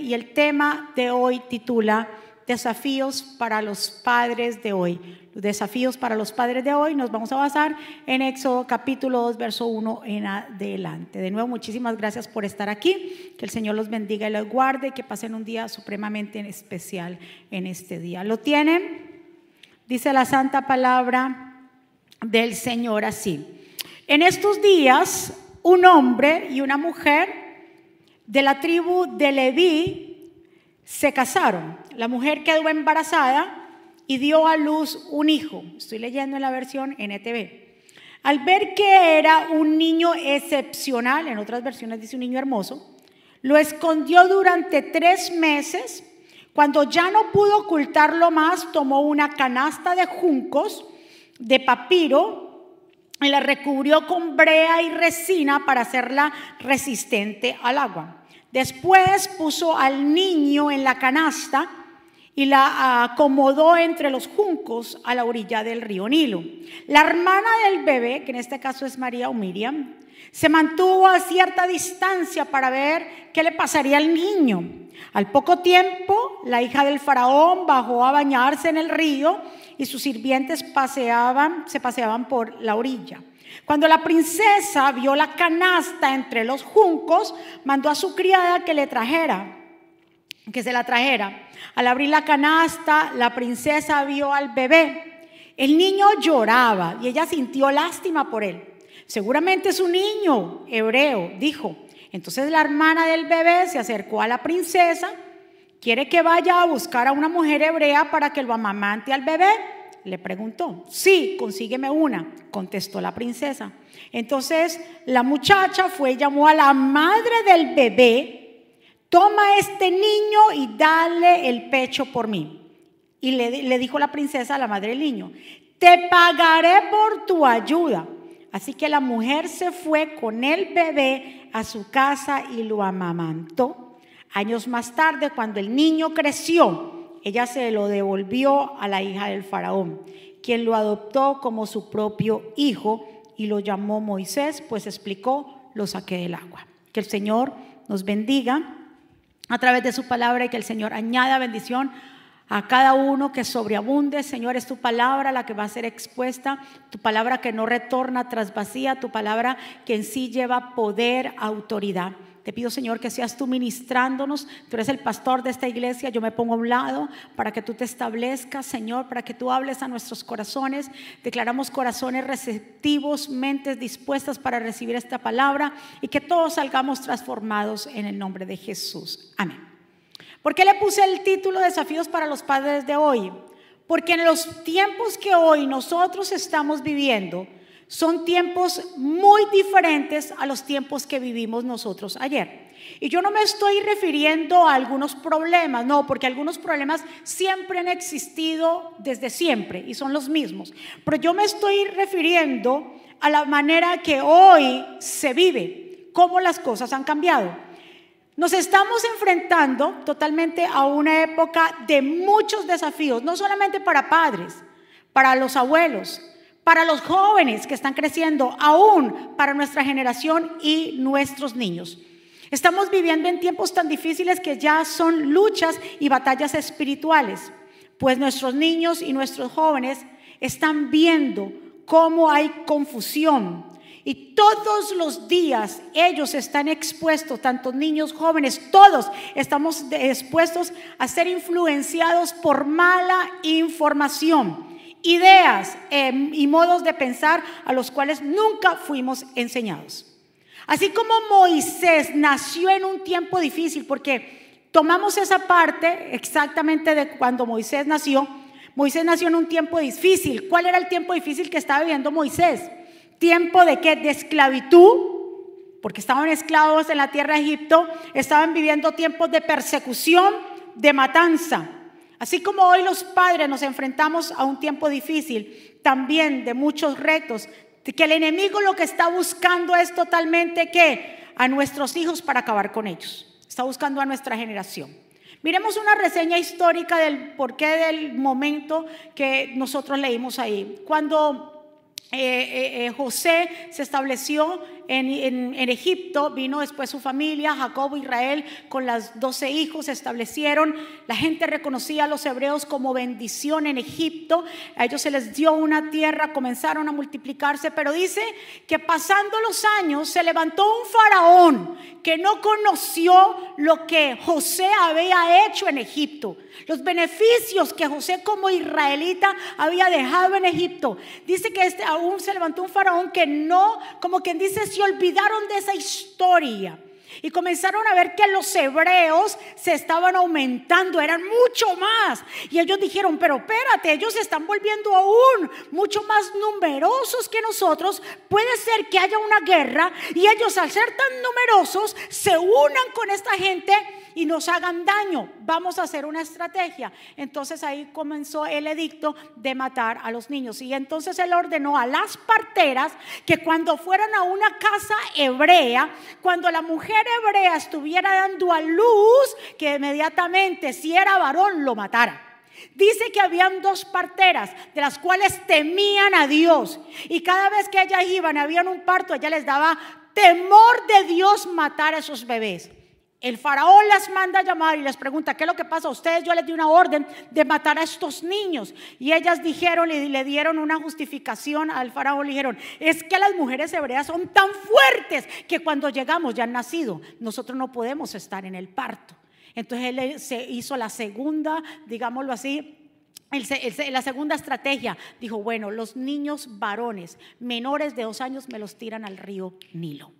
y el tema de hoy titula Desafíos para los padres de hoy. Los desafíos para los padres de hoy nos vamos a basar en Éxodo capítulo 2, verso 1 en adelante. De nuevo, muchísimas gracias por estar aquí. Que el Señor los bendiga y los guarde y que pasen un día supremamente especial en este día. ¿Lo tienen? Dice la santa palabra del Señor así. En estos días, un hombre y una mujer de la tribu de Leví se casaron. La mujer quedó embarazada y dio a luz un hijo. Estoy leyendo en la versión NTV. Al ver que era un niño excepcional, en otras versiones dice un niño hermoso, lo escondió durante tres meses. Cuando ya no pudo ocultarlo más, tomó una canasta de juncos, de papiro, y la recubrió con brea y resina para hacerla resistente al agua. Después puso al niño en la canasta y la acomodó entre los juncos a la orilla del río Nilo. La hermana del bebé, que en este caso es María o Miriam, se mantuvo a cierta distancia para ver qué le pasaría al niño. Al poco tiempo, la hija del faraón bajó a bañarse en el río y sus sirvientes paseaban, se paseaban por la orilla. Cuando la princesa vio la canasta entre los juncos, mandó a su criada que le trajera, que se la trajera. Al abrir la canasta, la princesa vio al bebé. El niño lloraba y ella sintió lástima por él. Seguramente es un niño hebreo, dijo. Entonces la hermana del bebé se acercó a la princesa. ¿Quiere que vaya a buscar a una mujer hebrea para que lo amamante al bebé? Le preguntó. Sí, consígueme una, contestó la princesa. Entonces la muchacha fue, llamó a la madre del bebé, toma este niño y dale el pecho por mí. Y le, le dijo la princesa a la madre del niño, te pagaré por tu ayuda. Así que la mujer se fue con el bebé a su casa y lo amamantó. Años más tarde, cuando el niño creció, ella se lo devolvió a la hija del faraón, quien lo adoptó como su propio hijo y lo llamó Moisés, pues explicó, lo saqué del agua. Que el Señor nos bendiga a través de su palabra y que el Señor añada bendición a cada uno que sobreabunde. Señor, es tu palabra la que va a ser expuesta, tu palabra que no retorna tras vacía, tu palabra que en sí lleva poder, autoridad. Te pido, Señor, que seas tú ministrándonos. Tú eres el pastor de esta iglesia. Yo me pongo a un lado para que tú te establezcas, Señor, para que tú hables a nuestros corazones. Declaramos corazones receptivos, mentes dispuestas para recibir esta palabra y que todos salgamos transformados en el nombre de Jesús. Amén. ¿Por qué le puse el título Desafíos para los padres de hoy? Porque en los tiempos que hoy nosotros estamos viviendo, son tiempos muy diferentes a los tiempos que vivimos nosotros ayer. Y yo no me estoy refiriendo a algunos problemas, no, porque algunos problemas siempre han existido desde siempre y son los mismos. Pero yo me estoy refiriendo a la manera que hoy se vive, cómo las cosas han cambiado. Nos estamos enfrentando totalmente a una época de muchos desafíos, no solamente para padres, para los abuelos, para los jóvenes que están creciendo, aún para nuestra generación y nuestros niños. Estamos viviendo en tiempos tan difíciles que ya son luchas y batallas espirituales, pues nuestros niños y nuestros jóvenes están viendo cómo hay confusión. Y todos los días ellos están expuestos, tanto niños, jóvenes, todos estamos expuestos a ser influenciados por mala información ideas em, y modos de pensar a los cuales nunca fuimos enseñados. Así como Moisés nació en un tiempo difícil, porque tomamos esa parte exactamente de cuando Moisés nació. Moisés nació en un tiempo difícil. ¿Cuál era el tiempo difícil que estaba viviendo Moisés? Tiempo de qué? De esclavitud, porque estaban esclavos en la tierra de Egipto, estaban viviendo tiempos de persecución, de matanza. Así como hoy los padres nos enfrentamos a un tiempo difícil, también de muchos retos, que el enemigo lo que está buscando es totalmente que a nuestros hijos para acabar con ellos. Está buscando a nuestra generación. Miremos una reseña histórica del porqué del momento que nosotros leímos ahí. Cuando eh, eh, eh, José se estableció en, Egipto, vino después su familia, Jacob, Israel, con las doce hijos, se establecieron. La gente reconocía a los hebreos como bendición en Egipto. A ellos se les dio una tierra, comenzaron a multiplicarse, pero dice que pasando los años se levantó un faraón que no conoció lo que José había hecho en Egipto, los beneficios que José como israelita había dejado en Egipto. Dice que este, aún se levantó un faraón que no, como quien dice, se olvidaron de esa historia. Y comenzaron a ver que los hebreos se estaban aumentando, eran mucho más. Y ellos dijeron, pero espérate, ellos se están volviendo aún mucho más numerosos que nosotros. Puede ser que haya una guerra y ellos al ser tan numerosos se unan con esta gente y nos hagan daño. Vamos a hacer una estrategia. Entonces ahí comenzó el edicto de matar a los niños. Y entonces él ordenó a las parteras que cuando fueran a una casa hebrea, cuando la mujer hebrea estuviera dando a luz, que inmediatamente si era varón lo matara. Dice que habían dos parteras de las cuales temían a Dios. Y cada vez que ellas iban, habían un parto, ella les daba temor de Dios matar a esos bebés. El faraón las manda a llamar y les pregunta, ¿qué es lo que pasa a ustedes? Yo les di una orden de matar a estos niños. Y ellas dijeron y le dieron una justificación al faraón. Le dijeron, es que las mujeres hebreas son tan fuertes que cuando llegamos ya han nacido. Nosotros no podemos estar en el parto. Entonces él se hizo la segunda, digámoslo así, la segunda estrategia dijo, bueno, los niños varones menores de dos años me los tiran al río Nilo.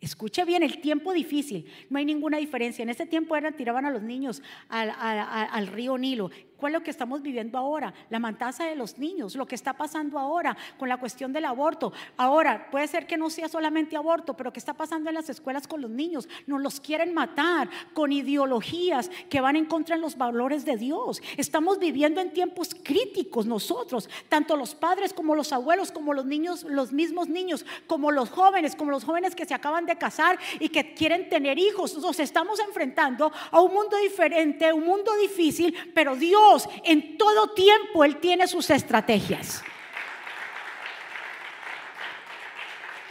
Escuche bien, el tiempo difícil, no hay ninguna diferencia. En ese tiempo eran, tiraban a los niños al, al- río Nilo. ¿Cuál es lo que estamos viviendo ahora? La matanza de los niños, lo que está pasando ahora con la cuestión del aborto. Ahora, puede ser que no sea solamente aborto, pero ¿qué está pasando en las escuelas con los niños? Nos los quieren matar con ideologías que van en contra de los valores de Dios. Estamos viviendo en tiempos críticos nosotros, tanto los padres como los abuelos, como los niños, los mismos niños, como los jóvenes, como los jóvenes que se acaban de casar y que quieren tener hijos. Nos estamos enfrentando a un mundo diferente, un mundo difícil, pero Dios en todo tiempo Él tiene sus estrategias.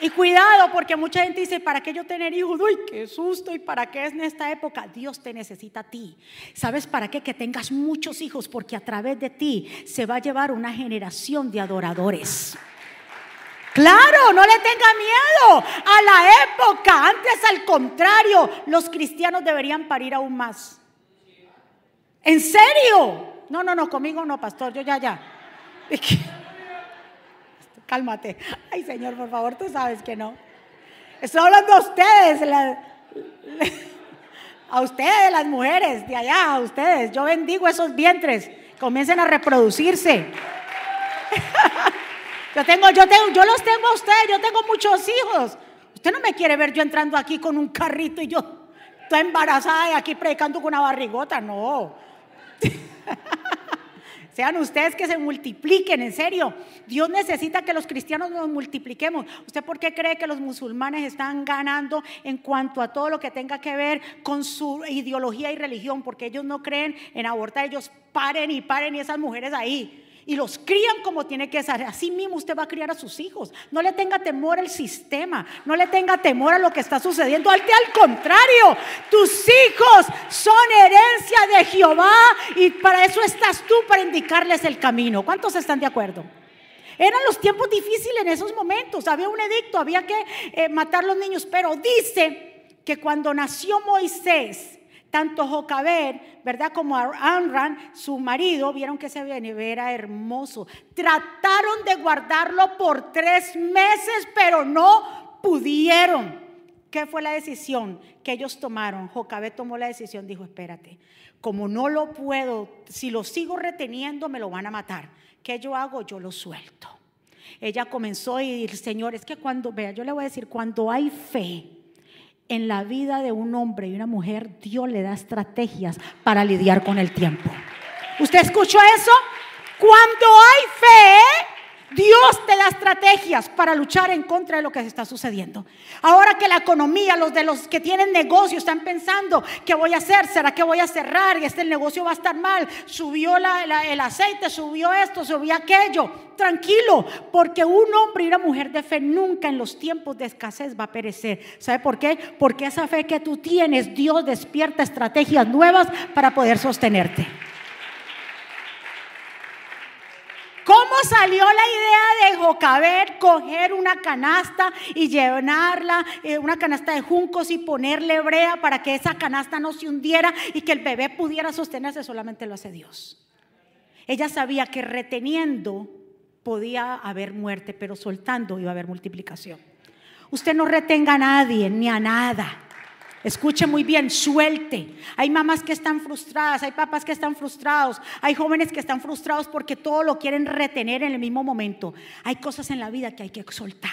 Y cuidado, porque mucha gente dice, ¿para qué yo tener hijos? Uy, qué susto. ¿Y para qué es en esta época? Dios te necesita a ti. ¿Sabes para qué? Que tengas muchos hijos, porque a través de ti se va a llevar una generación de adoradores. Claro, no le tenga miedo a la época. Antes, al contrario, los cristianos deberían parir aún más. ¿En serio? No, no, no, conmigo no, pastor, yo ya, ya. Cálmate. Ay, Señor, por favor, tú sabes que no. Estoy hablando a ustedes, a ustedes, las mujeres de allá, a ustedes. Yo bendigo esos vientres. Comiencen a reproducirse. Yo tengo, yo tengo, yo los tengo a ustedes, yo tengo muchos hijos. Usted no me quiere ver yo entrando aquí con un carrito y yo estoy embarazada y aquí predicando con una barrigota, no. Sean ustedes que se multipliquen, en serio. Dios necesita que los cristianos nos multipliquemos. ¿Usted por qué cree que los musulmanes están ganando en cuanto a todo lo que tenga que ver con su ideología y religión? Porque ellos no creen en abortar, ellos paren y paren y esas mujeres ahí. Y los crían como tiene que ser. Así mismo usted va a criar a sus hijos. No le tenga temor al sistema. No le tenga temor a lo que está sucediendo. Al, al contrario, tus hijos son herencia de Jehová. Y para eso estás tú, para indicarles el camino. ¿Cuántos están de acuerdo? Eran los tiempos difíciles en esos momentos. Había un edicto, había que eh, matar los niños. Pero dice que cuando nació Moisés, tanto Jocabed, ¿verdad? Como Amran, su marido, vieron que ese bebé era hermoso. Trataron de guardarlo por tres meses, pero no pudieron. ¿Qué fue la decisión que ellos tomaron? Jocabed tomó la decisión, dijo, espérate, como no lo puedo, si lo sigo reteniendo me lo van a matar. ¿Qué yo hago? Yo lo suelto. Ella comenzó y el Señor, es que cuando, vea, yo le voy a decir, cuando hay fe, en la vida de un hombre y una mujer, Dios le da estrategias para lidiar con el tiempo. ¿Usted escuchó eso? Cuando hay fe, Dios te da estrategias para luchar en contra de lo que está sucediendo. Ahora que la economía, los de los que tienen negocio están pensando, ¿qué voy a hacer? ¿Será que voy a cerrar? Y este negocio va a estar mal. Subió el aceite, subió esto, subió aquello. Tranquilo, porque un hombre y una mujer de fe nunca en los tiempos de escasez va a perecer. ¿Sabe por qué? Porque esa fe que tú tienes, Dios despierta estrategias nuevas para poder sostenerte. ¿Cómo salió la idea de Jocabet coger una canasta y llenarla, eh, una canasta de juncos y ponerle brea para que esa canasta no se hundiera y que el bebé pudiera sostenerse? Solamente lo hace Dios. Ella sabía que reteniendo podía haber muerte, pero soltando iba a haber multiplicación. Usted no retenga a nadie ni a nada. Escuche muy bien, suelte. Hay mamás que están frustradas, hay papás que están frustrados, hay jóvenes que están frustrados porque todo lo quieren retener en el mismo momento. Hay cosas en la vida que hay que soltar.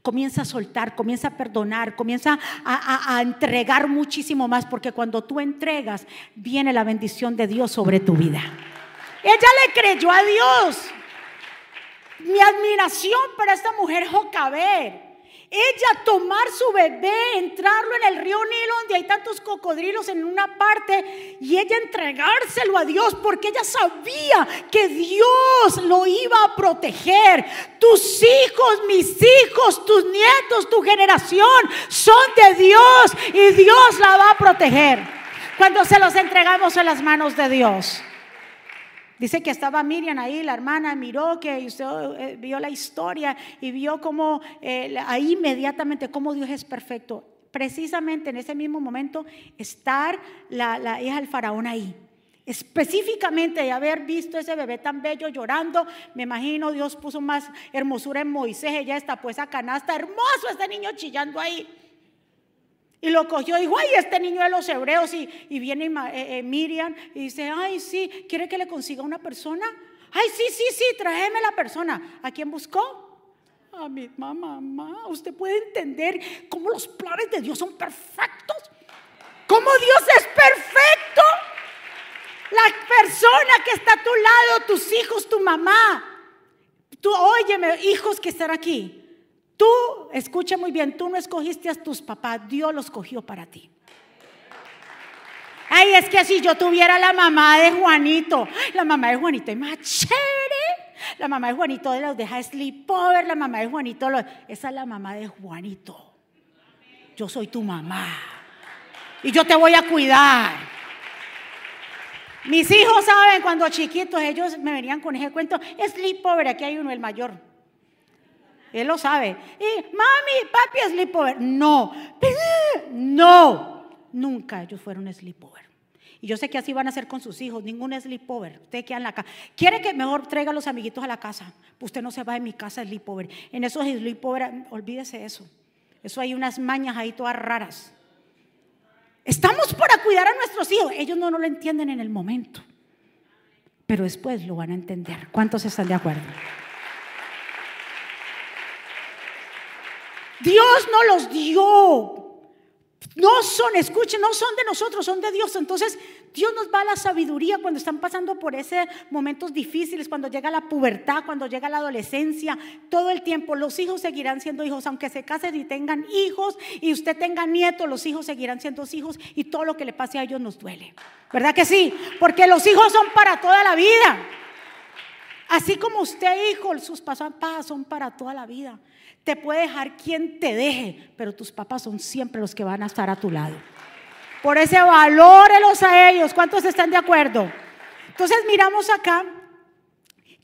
Comienza a soltar, comienza a perdonar, comienza a, entregar muchísimo más, porque cuando tú entregas, viene la bendición de Dios sobre tu vida. Ella le creyó a Dios. Mi admiración para esta mujer Jocabet ella tomar su bebé, entrarlo en el río Nilo donde hay tantos cocodrilos en una parte y ella entregárselo a Dios porque ella sabía que Dios lo iba a proteger. Tus hijos, mis hijos, tus nietos, tu generación son de Dios y Dios la va a proteger cuando se los entregamos en las manos de Dios. Dice que estaba Miriam ahí, la hermana miró que usted eh, vio la historia y vio cómo eh, ahí inmediatamente cómo Dios es perfecto. Precisamente en ese mismo momento estar la, hija del faraón ahí. Específicamente de haber visto ese bebé tan bello llorando, me imagino Dios puso más hermosura en Moisés, ella está pues a canasta, hermoso este niño chillando ahí. Y lo cogió y dijo, ay, este niño de los hebreos. Y, viene eh, eh, Miriam y dice, ay, sí, ¿quiere que le consiga una persona? Ay, sí, sí, sí, tráeme la persona. ¿A quién buscó? A mi mamá. Usted puede entender cómo los planes de Dios son perfectos. Cómo Dios es perfecto. La persona que está a tu lado, tus hijos, tu mamá. Tú, óyeme, hijos que están aquí. Tú, escucha muy bien, tú no escogiste a tus papás, Dios los cogió para ti. Ay, es que si yo tuviera la mamá de Juanito, la mamá de Juanito es más chévere. La mamá de Juanito de los deja sleepover, la mamá de Juanito, esa es la mamá de Juanito. Yo soy tu mamá. Y yo te voy a cuidar. Mis hijos saben cuando chiquitos ellos me venían con ese cuento, sleepover, aquí hay uno, el mayor. Él lo sabe. Y mami, papi, sleepover. No, no, nunca ellos fueron sleepover. Y yo sé que así van a hacer con sus hijos, ningún sleepover. Usted queda en la casa. ¿Quiere que mejor traiga a los amiguitos a la casa? Usted no se va de mi casa sleepover. En esos sleepover, olvídese eso. Eso hay unas mañas ahí todas raras. Estamos para cuidar a nuestros hijos. Ellos no, no lo entienden en el momento. Pero después lo van a entender. ¿Cuántos están de acuerdo? Dios no los dio. No son, escuchen, no son de nosotros, son de Dios. Entonces, Dios nos va a la sabiduría cuando están pasando por ese momentos difíciles, cuando llega la pubertad, cuando llega la adolescencia, todo el tiempo. Los hijos seguirán siendo hijos, aunque se casen y tengan hijos y usted tenga nietos, los hijos seguirán siendo hijos y todo lo que le pase a ellos nos duele. ¿Verdad que sí? Porque los hijos son para toda la vida. Así como usted, hijo, sus papás son para toda la vida. Te puede dejar quien te deje, pero tus papás son siempre los que van a estar a tu lado. Por ese valórelos a ellos. ¿Cuántos están de acuerdo? Entonces miramos acá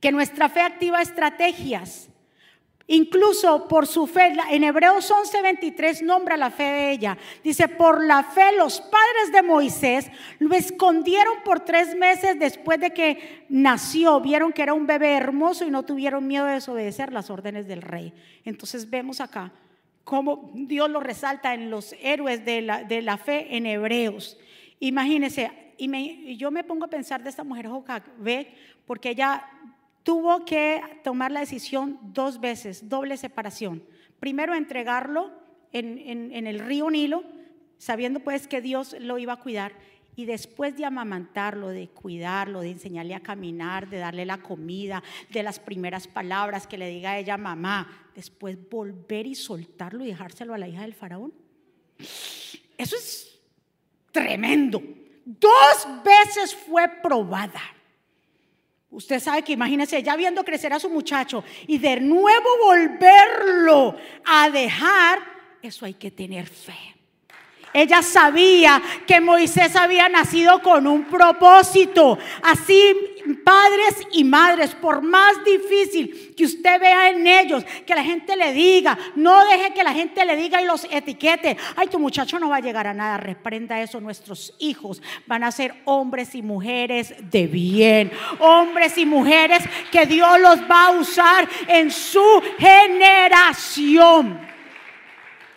que nuestra fe activa estrategias Incluso por su fe, en Hebreos 11:23 nombra la fe de ella. Dice, por la fe los padres de Moisés lo escondieron por tres meses después de que nació. Vieron que era un bebé hermoso y no tuvieron miedo de desobedecer las órdenes del rey. Entonces vemos acá cómo Dios lo resalta en los héroes de la, de la fe en Hebreos. Imagínense, y, yo me pongo a pensar de esta mujer ve porque ella tuvo que tomar la decisión dos veces, doble separación. Primero entregarlo en, el río Nilo, sabiendo pues que Dios lo iba a cuidar. Y después de amamantarlo, de cuidarlo, de enseñarle a caminar, de darle la comida, de las primeras palabras que le diga a ella mamá, después volver y soltarlo y dejárselo a la hija del faraón. Eso es tremendo. Dos veces fue probada. Usted sabe que imagínese ya viendo crecer a su muchacho y de nuevo volverlo a dejar, eso hay que tener fe. Ella sabía que Moisés había nacido con un propósito. Así, padres y madres, por más difícil que usted vea en ellos, que la gente le diga, no deje que la gente le diga y los etiquete. Ay, tu muchacho no va a llegar a nada. Reprenda eso. Nuestros hijos van a ser hombres y mujeres de bien. Hombres y mujeres que Dios los va a usar en su generación.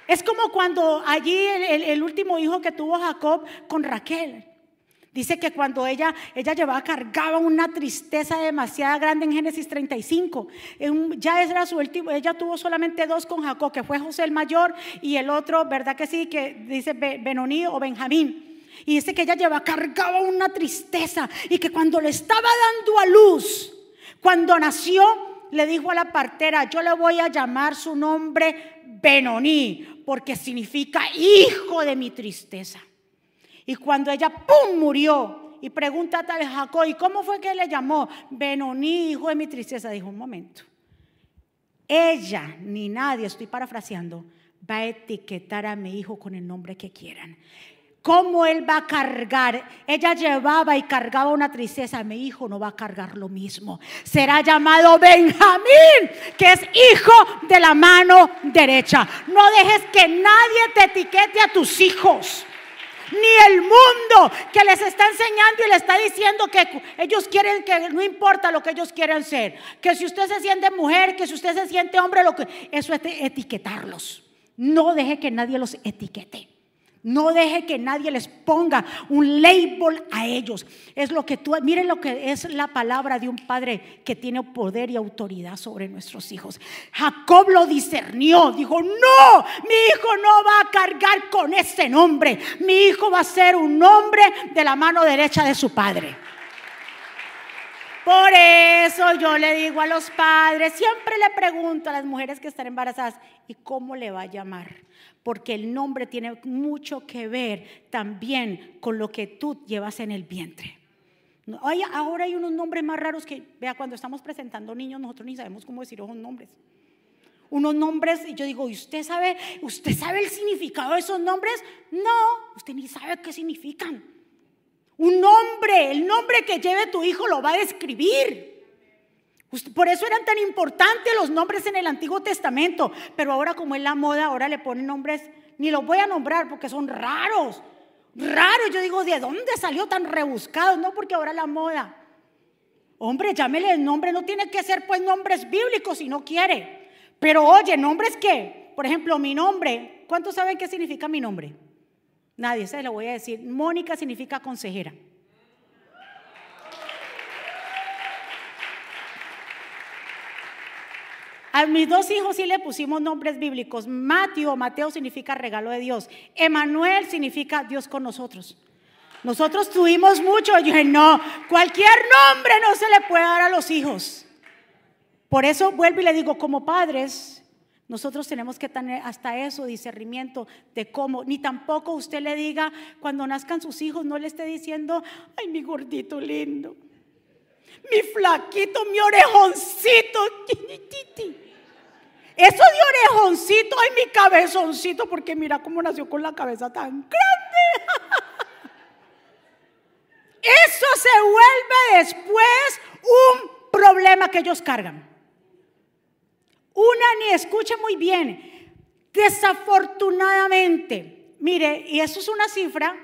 Es como cuando allí el, último hijo que tuvo Jacob con Raquel. Dice que cuando ella, ella llevaba, cargaba una tristeza demasiado grande en Génesis 35. Ya era su último, ella tuvo solamente dos con Jacob, que fue José el mayor y el otro, ¿verdad que sí? Que dice Benoní o Benjamín. Y dice que ella llevaba, cargaba una tristeza y que cuando le estaba dando a luz, cuando nació, le dijo a la partera, yo le voy a llamar su nombre Benoní, porque significa hijo de mi tristeza. Y cuando ella, ¡pum!, murió. Y pregunta a tal Jacob, ¿y cómo fue que le llamó? Benoní, hijo de mi tristeza. Dijo, un momento. Ella, ni nadie, estoy parafraseando, va a etiquetar a mi hijo con el nombre que quieran. ¿Cómo él va a cargar? Ella llevaba y cargaba una tristeza. Mi hijo no va a cargar lo mismo. Será llamado Benjamín, que es hijo de la mano derecha. No dejes que nadie te etiquete a tus hijos. Ni el mundo que les está enseñando y le está diciendo que ellos quieren que no importa lo que ellos quieren ser. Que si usted se siente mujer, que si usted se siente hombre, lo que eso es etiquetarlos. No deje que nadie los etiquete. No deje que nadie les ponga un label a ellos. Es lo que tú, miren lo que es la palabra de un padre que tiene poder y autoridad sobre nuestros hijos. Jacob lo discernió, dijo, no, mi hijo no va a cargar con ese nombre. Mi hijo va a ser un hombre de la mano derecha de su padre. Por eso yo le digo a los padres, siempre le pregunto a las mujeres que están embarazadas, ¿y cómo le va a llamar? Porque el nombre tiene mucho que ver también con lo que tú llevas en el vientre. ahora hay unos nombres más raros que, vea, cuando estamos presentando niños, nosotros ni sabemos cómo decir esos nombres. Unos nombres, y yo digo, ¿y usted sabe, usted sabe el significado de esos nombres? No, usted ni sabe qué significan. Un nombre, el nombre que lleve tu hijo lo va a describir. Por eso eran tan importantes los nombres en el Antiguo Testamento, pero ahora como es la moda, ahora le ponen nombres, ni los voy a nombrar porque son raros, raros. Yo digo, ¿de dónde salió tan rebuscado? No, porque ahora la moda. Hombre, llámele el nombre, no tiene que ser pues nombres bíblicos si no quiere. Pero oye, nombres que, por ejemplo, mi nombre, ¿cuántos saben qué significa mi nombre? Nadie, se lo voy a decir. Mónica significa consejera. A mis dos hijos sí le pusimos nombres bíblicos. Mateo, Mateo significa regalo de Dios. Emanuel significa Dios con nosotros. Nosotros tuvimos mucho. Yo dije, no, cualquier nombre no se le puede dar a los hijos. Por eso vuelvo y le digo, como padres, nosotros tenemos que tener hasta eso discernimiento de cómo, ni tampoco usted le diga cuando nazcan sus hijos, no le esté diciendo, ay, mi gordito lindo, mi flaquito, mi orejoncito. Eso de orejoncito, ay, mi cabezoncito, porque mira cómo nació con la cabeza tan grande. Eso se vuelve después un problema que ellos cargan. Una ni escuche muy bien. Desafortunadamente, mire, y eso es una cifra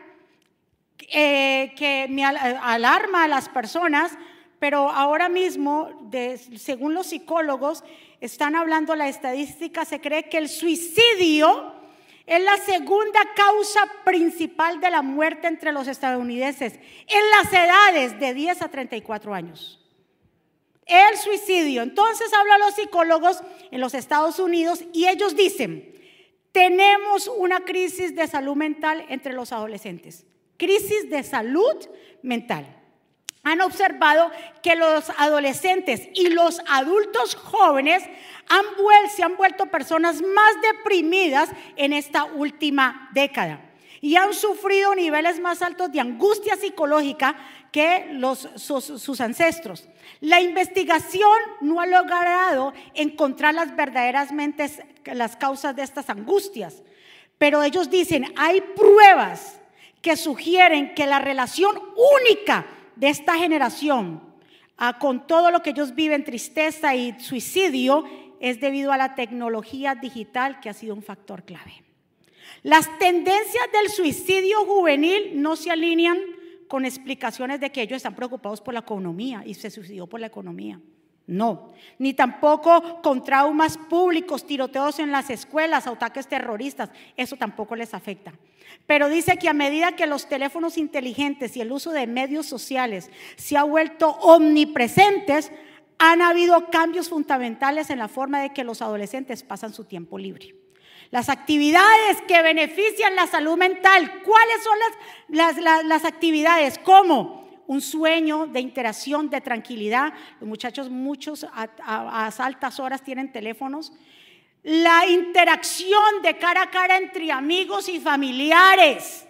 eh, que me alarma a las personas, pero ahora mismo, según los psicólogos, están hablando la estadística, se cree que el suicidio es la segunda causa principal de la muerte entre los estadounidenses en las edades de 10 a 34 años. El suicidio. Entonces hablan los psicólogos en los Estados Unidos y ellos dicen, tenemos una crisis de salud mental entre los adolescentes. crisis de salud mental. Han observado que los adolescentes y los adultos jóvenes han se han vuelto personas más deprimidas en esta última década y han sufrido niveles más altos de angustia psicológica que los, sus, ancestros. La investigación no ha logrado encontrar las verdaderas mentes, las causas de estas angustias, pero ellos dicen, hay pruebas que sugieren que la relación única de esta generación con todo lo que ellos viven, tristeza y suicidio, es debido a la tecnología digital que ha sido un factor clave. Las tendencias del suicidio juvenil no se alinean con explicaciones de que ellos están preocupados por la economía y se suicidó por la economía. No, ni tampoco con traumas públicos, tiroteos en las escuelas, ataques terroristas, eso tampoco les afecta. Pero dice que a medida que los teléfonos inteligentes y el uso de medios sociales se ha vuelto omnipresentes, han habido cambios fundamentales en la forma de que los adolescentes pasan su tiempo libre. Las actividades que benefician la salud mental. ¿Cuáles son las, las, actividades? ¿Cómo? Un sueño de interacción, de tranquilidad. Los muchachos, muchos a, a altas horas tienen teléfonos. La interacción de cara a cara entre amigos y familiares.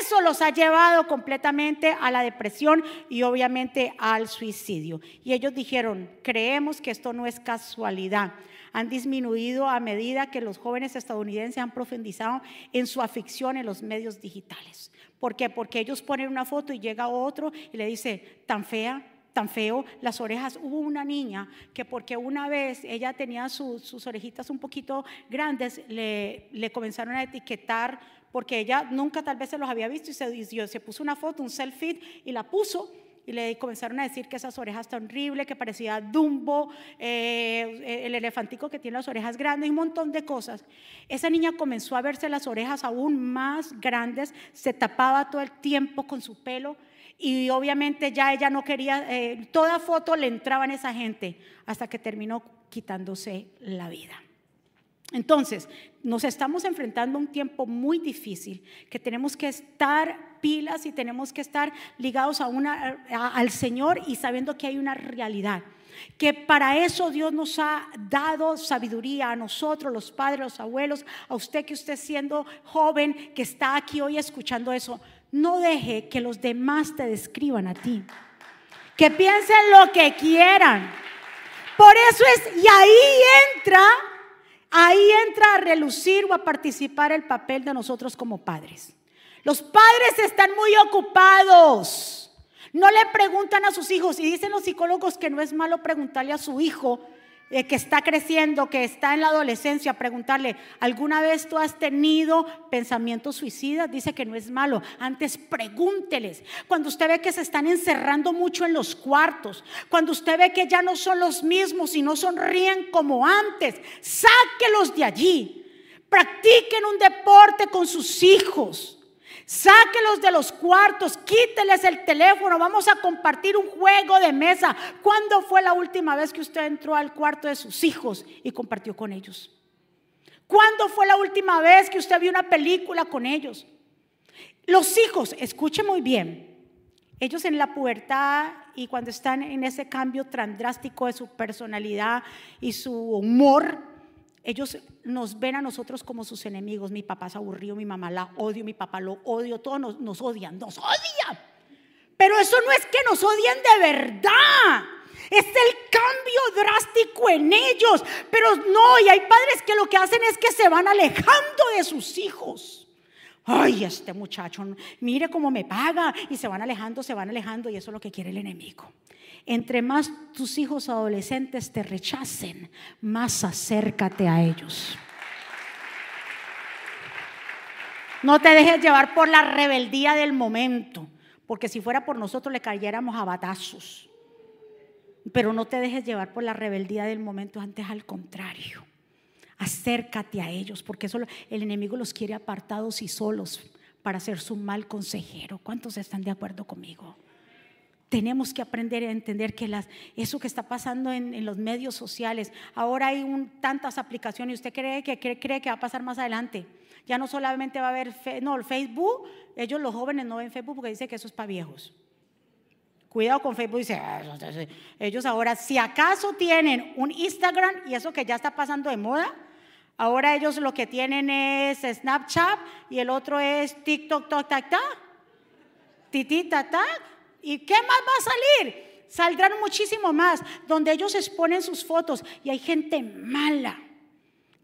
Eso los ha llevado completamente a la depresión y obviamente al suicidio. Y ellos dijeron, creemos que esto no es casualidad han disminuido a medida que los jóvenes estadounidenses han profundizado en su afición en los medios digitales. ¿Por qué? Porque ellos ponen una foto y llega otro y le dice, tan fea, tan feo, las orejas. Hubo una niña que porque una vez ella tenía sus orejitas un poquito grandes, le, comenzaron a etiquetar porque ella nunca tal vez se los había visto y se puso una foto, un selfie y la puso y le comenzaron a decir que esas orejas tan horribles, que parecía Dumbo, eh, el elefantico que tiene las orejas grandes y un montón de cosas. Esa niña comenzó a verse las orejas aún más grandes, se tapaba todo el tiempo con su pelo y obviamente ya ella no quería, eh, toda foto le entraba en esa gente hasta que terminó quitándose la vida. Entonces, nos estamos enfrentando a un tiempo muy difícil, que tenemos que estar pilas y tenemos que estar ligados a una, al Señor y sabiendo que hay una realidad. Que para eso Dios nos ha dado sabiduría a nosotros, los padres, los abuelos, a usted que usted siendo joven, que está aquí hoy escuchando eso. No deje que los demás te describan a ti. Que piensen lo que quieran. Por eso es, y ahí entra Ahí entra a relucir o a participar el papel de nosotros como padres. Los padres están muy ocupados. No le preguntan a sus hijos y dicen los psicólogos que no es malo preguntarle a su hijo eh, que está creciendo, que está en la adolescencia, preguntarle, ¿alguna vez tú has tenido pensamientos suicidas? Dice que no es malo. Antes pregúnteles. Cuando usted ve que se están encerrando mucho en los cuartos, cuando usted ve que ya no son los mismos y no sonríen como antes, sáquelos de allí. Practiquen un deporte con sus hijos. Sáquelos de los cuartos, quíteles el teléfono, vamos a compartir un juego de mesa. ¿Cuándo fue la última vez que usted entró al cuarto de sus hijos y compartió con ellos? ¿Cuándo fue la última vez que usted vio una película con ellos? Los hijos, escuche muy bien, ellos en la pubertad y cuando están en ese cambio tan drástico de su personalidad y su humor, ellos nos ven a nosotros como sus enemigos. Mi papá es aburrido, mi mamá la odio, mi papá lo odio, todos nos, odian, nos odian. Pero eso no es que nos odien de verdad. Es el cambio drástico en ellos. Pero no, y hay padres que lo que hacen es que se van alejando de sus hijos. Ay, este muchacho, mire cómo me paga. Y se van alejando, se van alejando. Y eso es lo que quiere el enemigo. Entre más tus hijos adolescentes te rechacen, más acércate a ellos. No te dejes llevar por la rebeldía del momento, porque si fuera por nosotros le cayéramos a batazos. Pero no te dejes llevar por la rebeldía del momento, antes al contrario. Acércate a ellos, porque solo el enemigo los quiere apartados y solos para ser su mal consejero. ¿Cuántos están de acuerdo conmigo? Tenemos que aprender a entender que eso que está pasando en, los medios sociales, ahora hay tantas aplicaciones usted cree que, cree, que va a pasar más adelante. Ya no solamente va a haber, no, el Facebook, ellos los jóvenes no ven Facebook porque dicen que eso es para viejos. Cuidado con Facebook, dice, ah, ellos ahora, si acaso tienen un Instagram y eso que ya está pasando de moda, ahora ellos lo que tienen es Snapchat y el otro es TikTok, tac, tac, tac, tac. ¿Y qué más va a salir? Saldrán muchísimo más, donde ellos exponen sus fotos y hay gente mala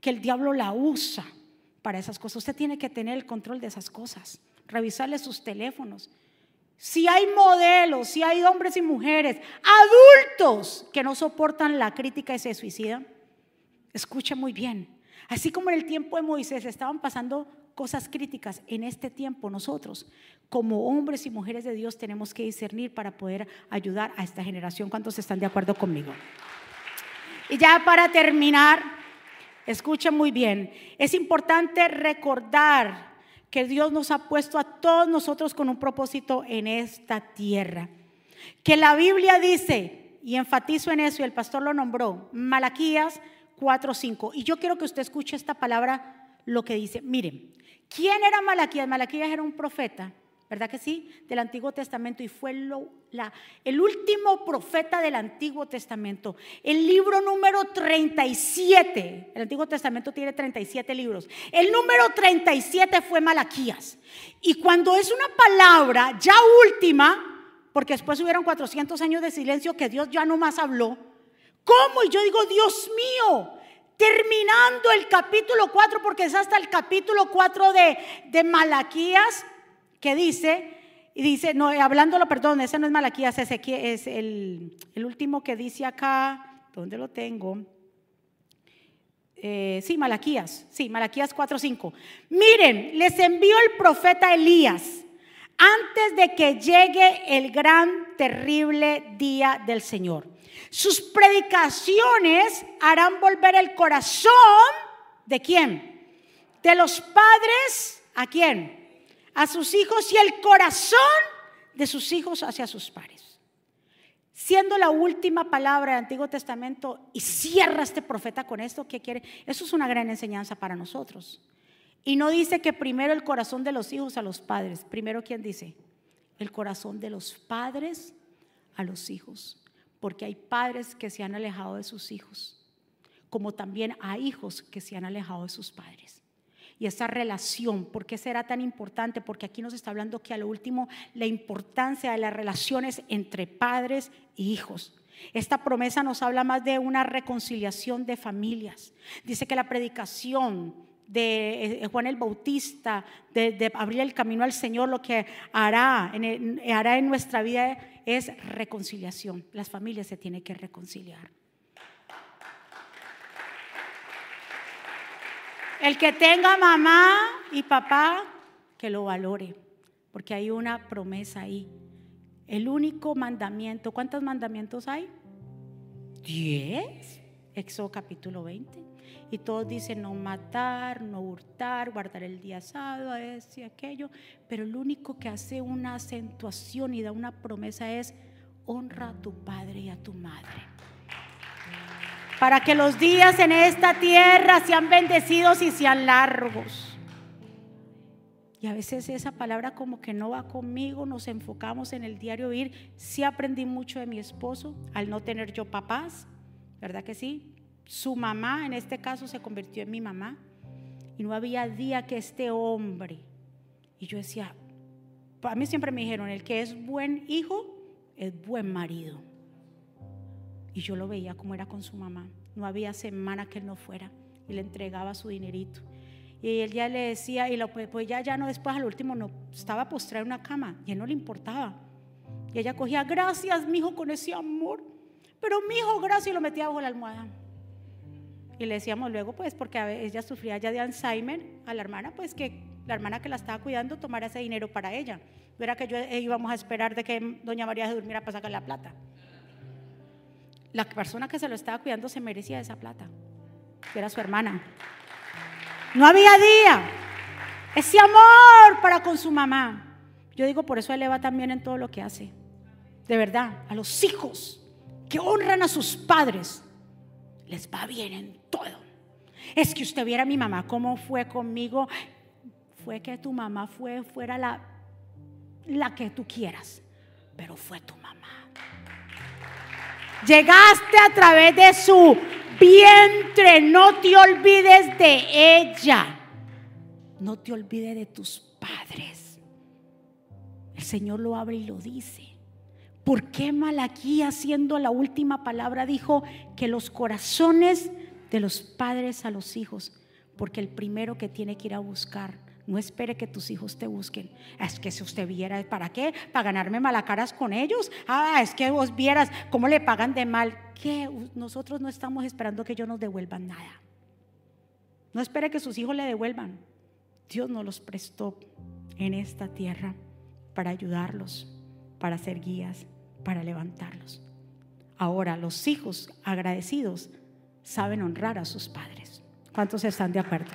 que el diablo la usa para esas cosas. Usted tiene que tener el control de esas cosas, revisarle sus teléfonos. Si hay modelos, si hay hombres y mujeres, adultos que no soportan la crítica y se suicidan, escuche muy bien. Así como en el tiempo de Moisés estaban pasando cosas críticas, en este tiempo nosotros, como hombres y mujeres de Dios, tenemos que discernir para poder ayudar a esta generación. ¿Cuántos están de acuerdo conmigo? Y ya para terminar, escuchen muy bien, es importante recordar que Dios nos ha puesto a todos nosotros con un propósito en esta tierra. Que la Biblia dice, y enfatizo en eso, y el pastor lo nombró, Malaquías 4:5. Y yo quiero que usted escuche esta palabra, lo que dice. Miren, ¿Quién era Malaquías? Malaquías era un profeta, ¿verdad que sí? Del Antiguo Testamento y fue el último profeta del Antiguo Testamento. El libro número 37, el Antiguo Testamento tiene 37 libros. El número 37 fue Malaquías. Y cuando es una palabra ya última, porque después hubieron 400 años de silencio que Dios ya no más habló, ¿cómo? Y yo digo, Dios mío, terminando el capítulo 4, porque es hasta el capítulo 4 de, de Malaquías, que dice, y dice, no, hablándolo, perdón, ese no es Malaquías, ese es el, el último que dice acá, ¿dónde lo tengo? Eh, sí, Malaquías, sí, Malaquías 4:5. Miren, les envió el profeta Elías antes de que llegue el gran, terrible día del Señor. Sus predicaciones harán volver el corazón de quién? De los padres a quién? A sus hijos y el corazón de sus hijos hacia sus padres. Siendo la última palabra del Antiguo Testamento y cierra este profeta con esto, ¿qué quiere? Eso es una gran enseñanza para nosotros. Y no dice que primero el corazón de los hijos a los padres. Primero, ¿quién dice? El corazón de los padres a los hijos porque hay padres que se han alejado de sus hijos, como también hay hijos que se han alejado de sus padres. Y esa relación, ¿por qué será tan importante? Porque aquí nos está hablando que a lo último la importancia de las relaciones entre padres e hijos. Esta promesa nos habla más de una reconciliación de familias. Dice que la predicación de eh, Juan el Bautista, de, abrir el camino al Señor, lo que hará en, hará en nuestra vida es reconciliación. Las familias se tienen que reconciliar. El que tenga mamá y papá, que lo valore, porque hay una promesa ahí. El único mandamiento, ¿cuántos mandamientos hay? Diez. Éxodo capítulo 20. Y todos dicen no matar, no hurtar, guardar el día sábado, ese y aquello. Pero el único que hace una acentuación y da una promesa es honra a tu padre y a tu madre. Para que los días en esta tierra sean bendecidos y sean largos. Y a veces esa palabra como que no va conmigo, nos enfocamos en el diario vivir. Sí aprendí mucho de mi esposo al no tener yo papás, ¿verdad que sí? Su mamá, en este caso, se convirtió en mi mamá. Y no había día que este hombre. Y yo decía, a mí siempre me dijeron, el que es buen hijo es buen marido. Y yo lo veía como era con su mamá. No había semana que él no fuera. Y le entregaba su dinerito. Y él ya le decía, y lo, pues ya, ya no, después al último no, estaba postrado en una cama. Y él no le importaba. Y ella cogía, gracias, mi hijo, con ese amor. Pero mi hijo, gracias, y lo metía bajo la almohada. Y le decíamos luego, pues, porque ella sufría ya de Alzheimer, a la hermana, pues que la hermana que la estaba cuidando tomara ese dinero para ella. No era que yo eh, íbamos a esperar de que doña María se durmiera para sacar la plata. La persona que se lo estaba cuidando se merecía esa plata, que era su hermana. No había día. Ese amor para con su mamá. Yo digo, por eso él le va también en todo lo que hace. de verdad, a los hijos que honran a sus padres, les va bien en todo. Es que usted viera a mi mamá cómo fue conmigo, fue que tu mamá fue fuera la la que tú quieras, pero fue tu mamá. Llegaste a través de su vientre, no te olvides de ella. No te olvides de tus padres. El Señor lo abre y lo dice. ¿Por qué Malaquía, siendo la última palabra, dijo que los corazones de los padres a los hijos? Porque el primero que tiene que ir a buscar, no espere que tus hijos te busquen. Es que si usted viera, ¿para qué? ¿Para ganarme malacaras con ellos? Ah, es que vos vieras cómo le pagan de mal. Que nosotros no estamos esperando que ellos nos devuelvan nada. No espere que sus hijos le devuelvan. Dios nos los prestó en esta tierra para ayudarlos, para ser guías, para levantarlos. Ahora, los hijos agradecidos saben honrar a sus padres. ¿Cuántos están de acuerdo?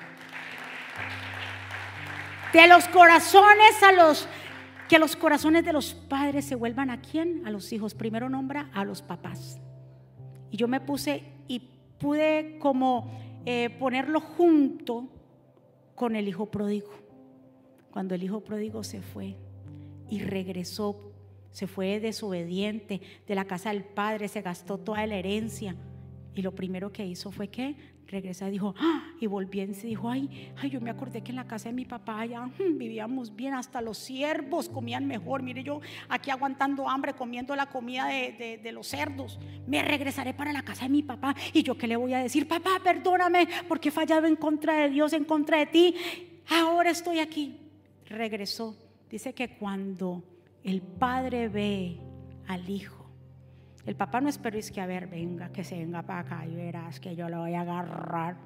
De los corazones a los que los corazones de los padres se vuelvan a quién? A los hijos. Primero nombra a los papás. Y yo me puse y pude como eh, ponerlo junto con el hijo pródigo. Cuando el hijo pródigo se fue y regresó se fue desobediente de la casa del padre, se gastó toda la herencia. Y lo primero que hizo fue que regresó y dijo, ¡Ah! y volvió y se dijo, ay, ay, yo me acordé que en la casa de mi papá ya hmm, vivíamos bien, hasta los siervos comían mejor. Mire, yo aquí aguantando hambre, comiendo la comida de, de los cerdos. Me regresaré para la casa de mi papá. Y yo qué le voy a decir, papá, perdóname porque he fallado en contra de Dios, en contra de ti. Ahora estoy aquí. Regresó. Dice que cuando el padre ve al hijo. El papá no espera es que a ver, venga, que se venga para acá y verás que yo lo voy a agarrar.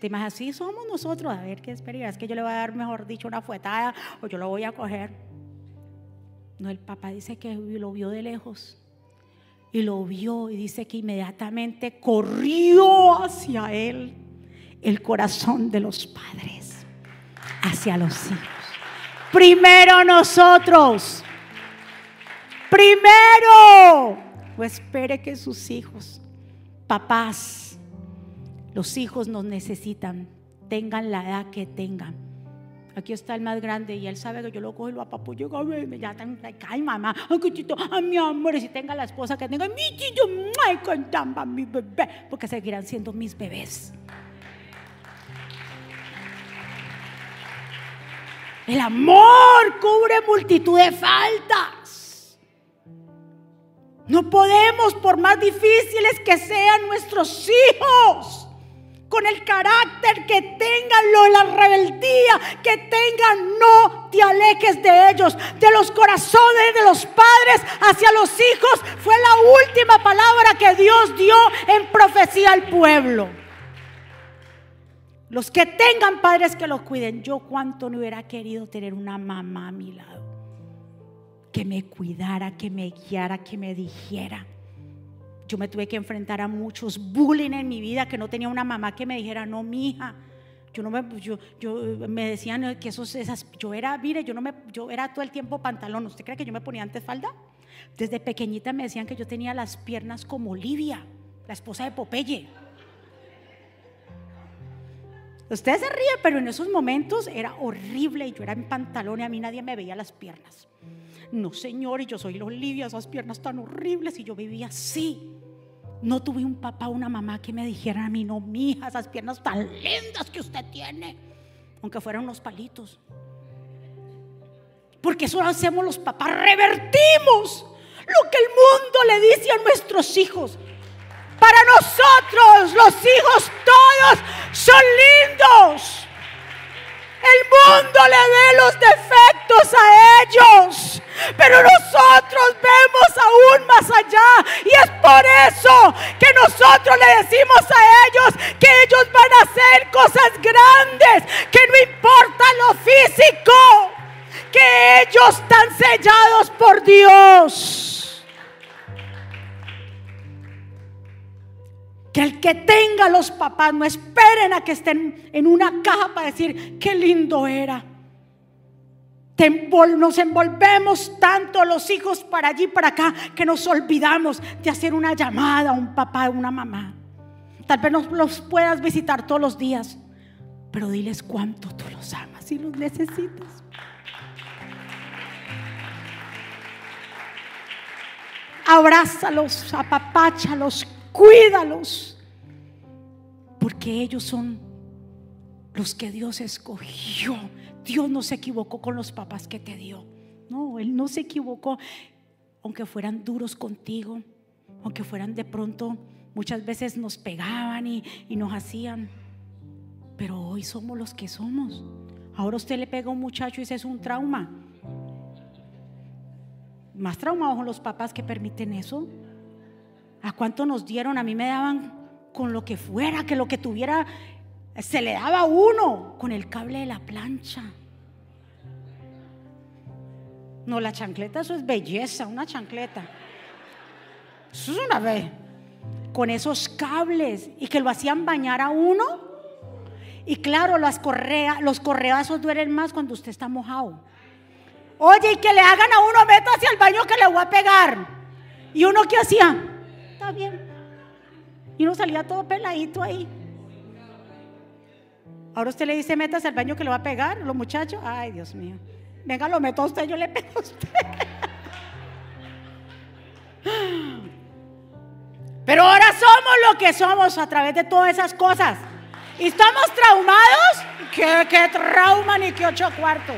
¿Te? Así somos nosotros, a ver qué esperas, que yo le voy a dar, mejor dicho, una fuetada o yo lo voy a coger. No, el papá dice que lo vio de lejos y lo vio y dice que inmediatamente corrió hacia él el corazón de los padres, hacia los hijos. Primero nosotros Primero, o espere que sus hijos, papás, los hijos nos necesitan, tengan la edad que tengan. Aquí está el más grande y él sabe que yo lo cojo y lo apapullo. Ya está, ay, mamá, ay, mi amor, si tenga la esposa que tenga, mi chicho, ay, contamba, mi bebé, porque seguirán siendo mis bebés. El amor cubre multitud de faltas. No podemos, por más difíciles que sean nuestros hijos, con el carácter que tengan, la rebeldía que tengan, no te alejes de ellos, de los corazones de los padres hacia los hijos. Fue la última palabra que Dios dio en profecía al pueblo. Los que tengan padres que los cuiden. Yo cuánto no hubiera querido tener una mamá a mi lado que me cuidara, que me guiara, que me dijera. Yo me tuve que enfrentar a muchos bullying en mi vida, que no tenía una mamá que me dijera, no, mi hija. Yo no me, yo, yo, me decían que esos, esas, yo era, mire, yo no me, yo era todo el tiempo pantalón. ¿Usted cree que yo me ponía antes falda? Desde pequeñita me decían que yo tenía las piernas como Olivia, la esposa de Popeye. Usted se ríe, pero en esos momentos era horrible y yo era en pantalón y a mí nadie me veía las piernas. No, Señor, y yo soy Olivia, esas piernas tan horribles y yo vivía así. No tuve un papá o una mamá que me dijera a mí, no, mija, esas piernas tan lindas que usted tiene, aunque fueran unos palitos. Porque eso lo hacemos los papás, revertimos lo que el mundo le dice a nuestros hijos. Para nosotros, los hijos todos son lindos. El mundo le ve los defectos a ellos. Pero nosotros vemos aún más allá. Y es por eso que nosotros le decimos a ellos que ellos van a hacer cosas grandes. Que no importa lo físico. Que ellos están sellados por Dios. Que el que tenga los papás no esperen a que estén en una caja para decir qué lindo era. nos envolvemos tanto los hijos para allí, para acá, que nos olvidamos de hacer una llamada a un papá, a una mamá. Tal vez no los puedas visitar todos los días, pero diles cuánto tú los amas y los necesitas. Abrázalos, apapáchalos, cuídalos, porque ellos son los que Dios escogió. Dios no se equivocó con los papás que te dio. No, Él no se equivocó, aunque fueran duros contigo, aunque fueran de pronto, muchas veces nos pegaban y, nos hacían. Pero hoy somos los que somos. Ahora usted le pega a un muchacho y ese es un trauma. Más traumados son los papás que permiten eso. ¿A cuánto nos dieron? A mí me daban con lo que fuera, que lo que tuviera se le daba a uno con el cable de la plancha. No, la chancleta, eso es belleza, una chancleta. Eso es una vez. Con esos cables y que lo hacían bañar a uno. Y claro, las los correazos duelen más cuando usted está mojado. Oye, y que le hagan a uno, meta hacia el baño que le voy a pegar. ¿Y uno qué hacía? Bien. Y uno salía todo peladito ahí. Ahora usted le dice, metas al baño que le va a pegar, los muchachos. Ay, Dios mío. Venga, lo meto a usted, yo le pego a usted. Pero ahora somos lo que somos a través de todas esas cosas. ¿Y estamos traumados? ¿Qué, qué trauma ni qué ocho cuartos?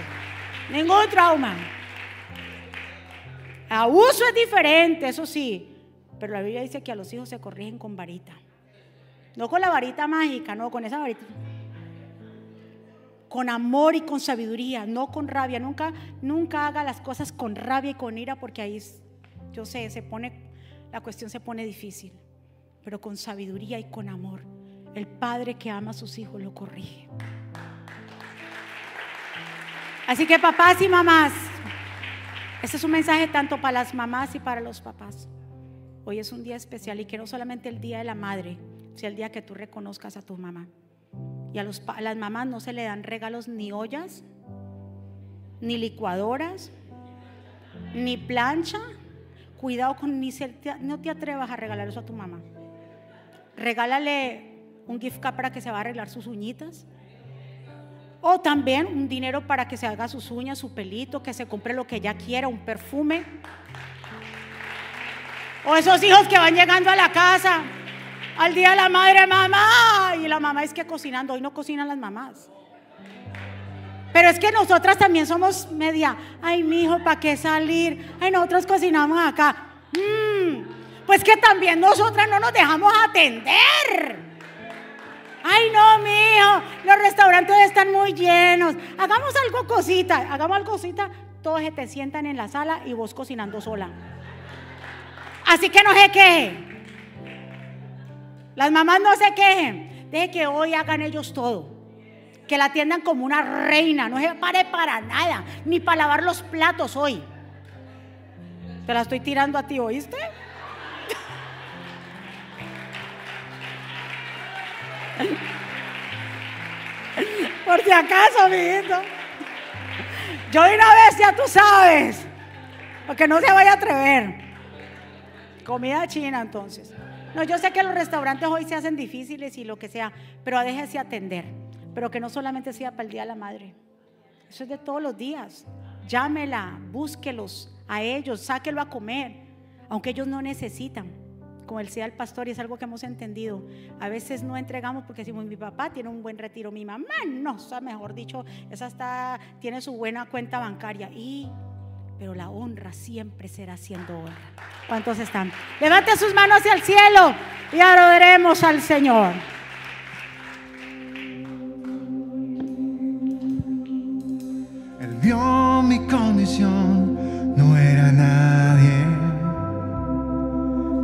Ningún trauma. Abuso es diferente, eso sí. Pero la Biblia dice que a los hijos se corrigen con varita. No con la varita mágica, no, con esa varita con amor y con sabiduría, no con rabia. Nunca, nunca haga las cosas con rabia y con ira porque ahí, yo sé, se pone, la cuestión se pone difícil. Pero con sabiduría y con amor. El padre que ama a sus hijos lo corrige. Así que papás y mamás, este es un mensaje tanto para las mamás y para los papás. Hoy es un día especial y que no solamente el día de la madre, sea el día que tú reconozcas a tu mamá. Y a, las mamás no se le dan regalos ni ollas, ni licuadoras, ni plancha. Cuidado con ni no te atrevas a regalar eso a tu mamá. Regálale un gift card para que se va a arreglar sus uñitas. O también un dinero para que se haga sus uñas, su pelito, que se compre lo que ella quiera, un perfume. O esos hijos que van llegando a la casa al día de la madre, mamá. Y la mamá es que cocinando, hoy no cocinan las mamás. Pero es que nosotras también somos media, ay, mi hijo, ¿para qué salir? Ay, nosotros cocinamos acá. Mm, pues que también nosotras no nos dejamos atender. Ay, no, mijo, los restaurantes están muy llenos. Hagamos algo cosita, hagamos algo cosita. Todos se te sientan en la sala y vos cocinando sola. Así que no sé qué. Las mamás no se quejen. Deje que hoy hagan ellos todo. Que la atiendan como una reina. No se pare para nada. Ni para lavar los platos hoy. Te la estoy tirando a ti, ¿oíste? Por si acaso, mijito. Yo de una vez ya tú sabes. Porque no se vaya a atrever. Comida china entonces. No, yo sé que los restaurantes hoy se hacen difíciles y lo que sea, pero déjese atender. Pero que no solamente sea para el Día de la Madre. Eso es de todos los días. Llámela, búsquelos a ellos, sáquelo a comer, aunque ellos no necesitan. Como decía el pastor, y es algo que hemos entendido. A veces no entregamos porque decimos, mi papá tiene un buen retiro, mi mamá no, o sea, mejor dicho, esa está, tiene su buena cuenta bancaria. Y pero la honra siempre será siendo honra. ¿Cuántos están? Levante sus manos hacia el cielo y adoremos al Señor. Él vio mi condición, no era nadie,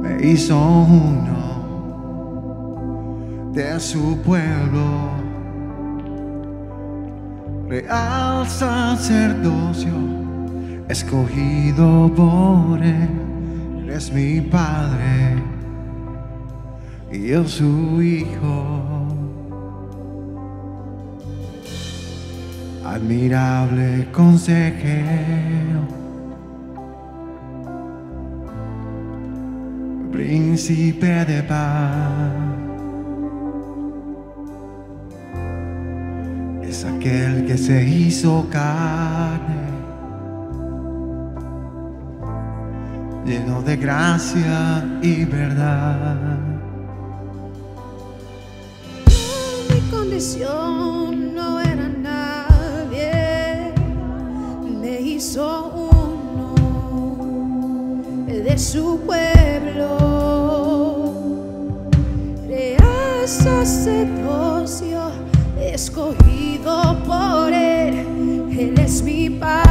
me hizo uno de su pueblo, real sacerdocio escogido por Él, es mi Padre y yo su Hijo. admirable consejero, príncipe de paz. Es aquel que se hizo carne, lleno de gracia y verdad. Mi condición no era nadie, me hizo uno de su pueblo. Real sacerdocio, escogido por él, él es mi padre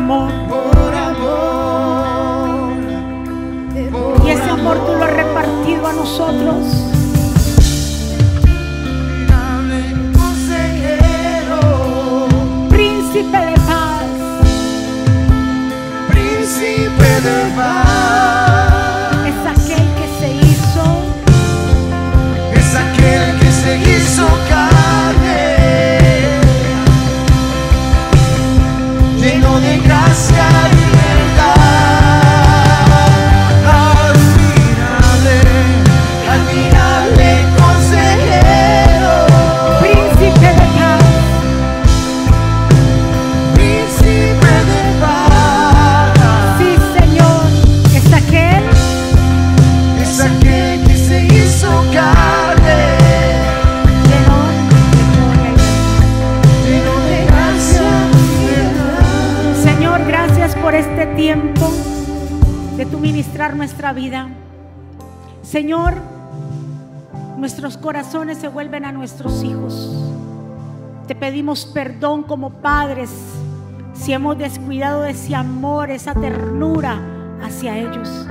amor. por amor. Y ese amor tú lo has repartido a nosotros. Corazones se vuelven a nuestros hijos. Te pedimos perdón como padres si hemos descuidado ese amor, esa ternura hacia ellos.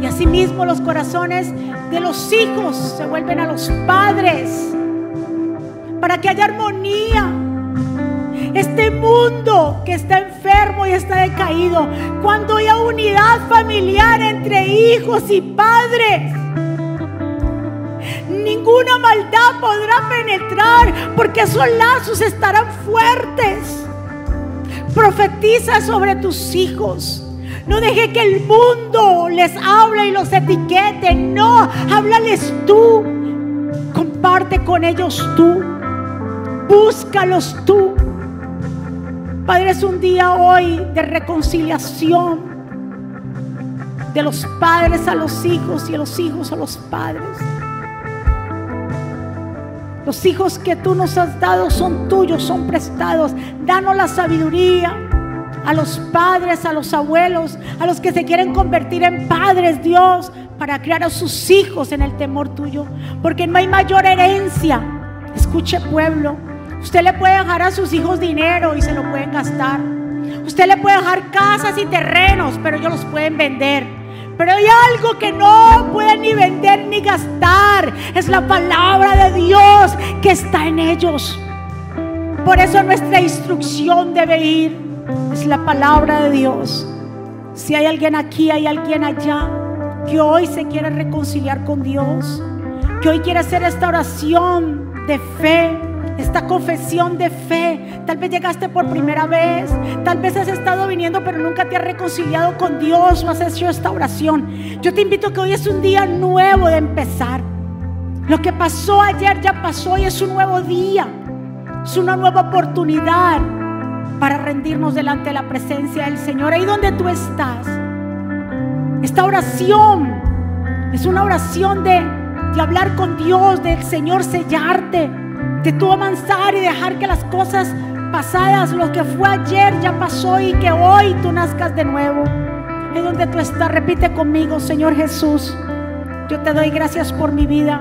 Y asimismo los corazones de los hijos se vuelven a los padres para que haya armonía, este mundo que está enfermo y está decaído, cuando haya unidad familiar entre hijos y padres, ninguna maldad podrá penetrar porque esos lazos estarán fuertes. Profetiza sobre tus hijos. No deje que el mundo les hable y los etiquete. No, háblales tú. Comparte con ellos tú. Búscalos tú. Padre, es un día hoy de reconciliación de los padres a los hijos y de los hijos a los padres. Los hijos que tú nos has dado son tuyos, son prestados. Danos la sabiduría a los padres, a los abuelos, a los que se quieren convertir en padres, Dios, para criar a sus hijos en el temor tuyo. Porque no hay mayor herencia. Escuche pueblo, usted le puede dejar a sus hijos dinero y se lo pueden gastar. Usted le puede dejar casas y terrenos, pero ellos los pueden vender. Pero hay algo que no pueden ni vender ni gastar. Es la palabra de Dios que está en ellos. Por eso nuestra instrucción debe ir. Es la palabra de Dios. Si hay alguien aquí, hay alguien allá que hoy se quiere reconciliar con Dios, que hoy quiere hacer esta oración de fe, esta confesión de fe. Tal vez llegaste por primera vez, tal vez has estado viniendo pero nunca te has reconciliado con Dios o has hecho esta oración. Yo te invito que hoy es un día nuevo de empezar. Lo que pasó ayer ya pasó y es un nuevo día. Es una nueva oportunidad para rendirnos delante de la presencia del Señor. Ahí donde tú estás. Esta oración es una oración de, de hablar con Dios, del Señor sellarte, de tú avanzar y dejar que las cosas pasadas, lo que fue ayer ya pasó y que hoy tú nazcas de nuevo. Ahí donde tú estás, repite conmigo, Señor Jesús, yo te doy gracias por mi vida.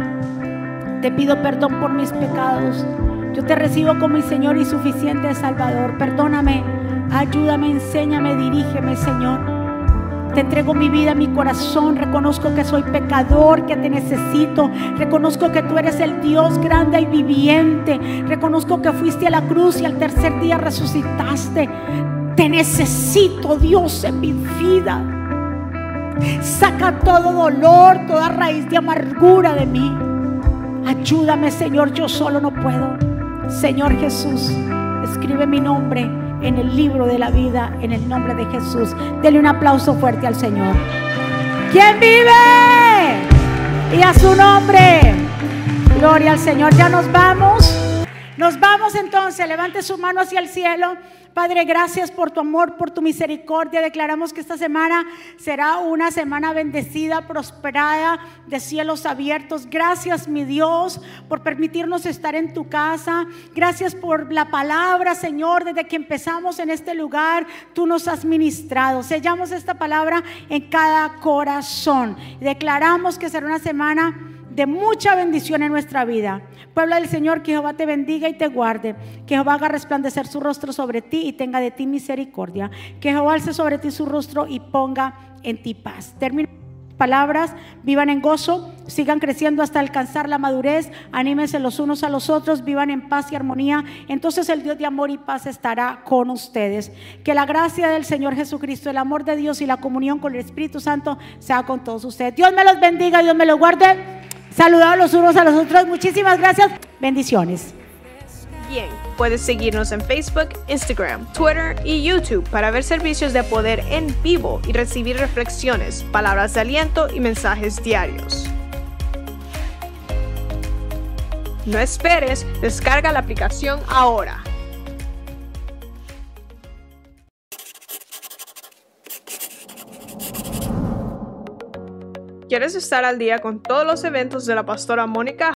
Te pido perdón por mis pecados. Yo te recibo como mi Señor y suficiente Salvador. Perdóname, ayúdame, enséñame, dirígeme, Señor. Te entrego mi vida, mi corazón. Reconozco que soy pecador, que te necesito. Reconozco que tú eres el Dios grande y viviente. Reconozco que fuiste a la cruz y al tercer día resucitaste. Te necesito, Dios, en mi vida. Saca todo dolor, toda raíz de amargura de mí. Ayúdame, Señor, yo solo no puedo. Señor Jesús, escribe mi nombre en el libro de la vida, en el nombre de Jesús. Dele un aplauso fuerte al Señor. ¿Quién vive? Y a su nombre. Gloria al Señor. Ya nos vamos. Nos vamos entonces. Levante su mano hacia el cielo. Padre, gracias por tu amor, por tu misericordia. Declaramos que esta semana será una semana bendecida, prosperada, de cielos abiertos. Gracias, mi Dios, por permitirnos estar en tu casa. Gracias por la palabra, Señor, desde que empezamos en este lugar, tú nos has ministrado. Sellamos esta palabra en cada corazón. Declaramos que será una semana de mucha bendición en nuestra vida. Pueblo del Señor, que Jehová te bendiga y te guarde. Que Jehová haga resplandecer su rostro sobre ti y tenga de ti misericordia. Que Jehová alce sobre ti su rostro y ponga en ti paz. Termino palabras, vivan en gozo, sigan creciendo hasta alcanzar la madurez, anímense los unos a los otros, vivan en paz y armonía, entonces el Dios de amor y paz estará con ustedes. Que la gracia del Señor Jesucristo, el amor de Dios y la comunión con el Espíritu Santo sea con todos ustedes. Dios me los bendiga, Dios me los guarde. Saludados los unos a los otros. Muchísimas gracias. Bendiciones. Bien, puedes seguirnos en Facebook, Instagram, Twitter y YouTube para ver servicios de poder en vivo y recibir reflexiones, palabras de aliento y mensajes diarios. No esperes, descarga la aplicación ahora. ¿Quieres estar al día con todos los eventos de la pastora Mónica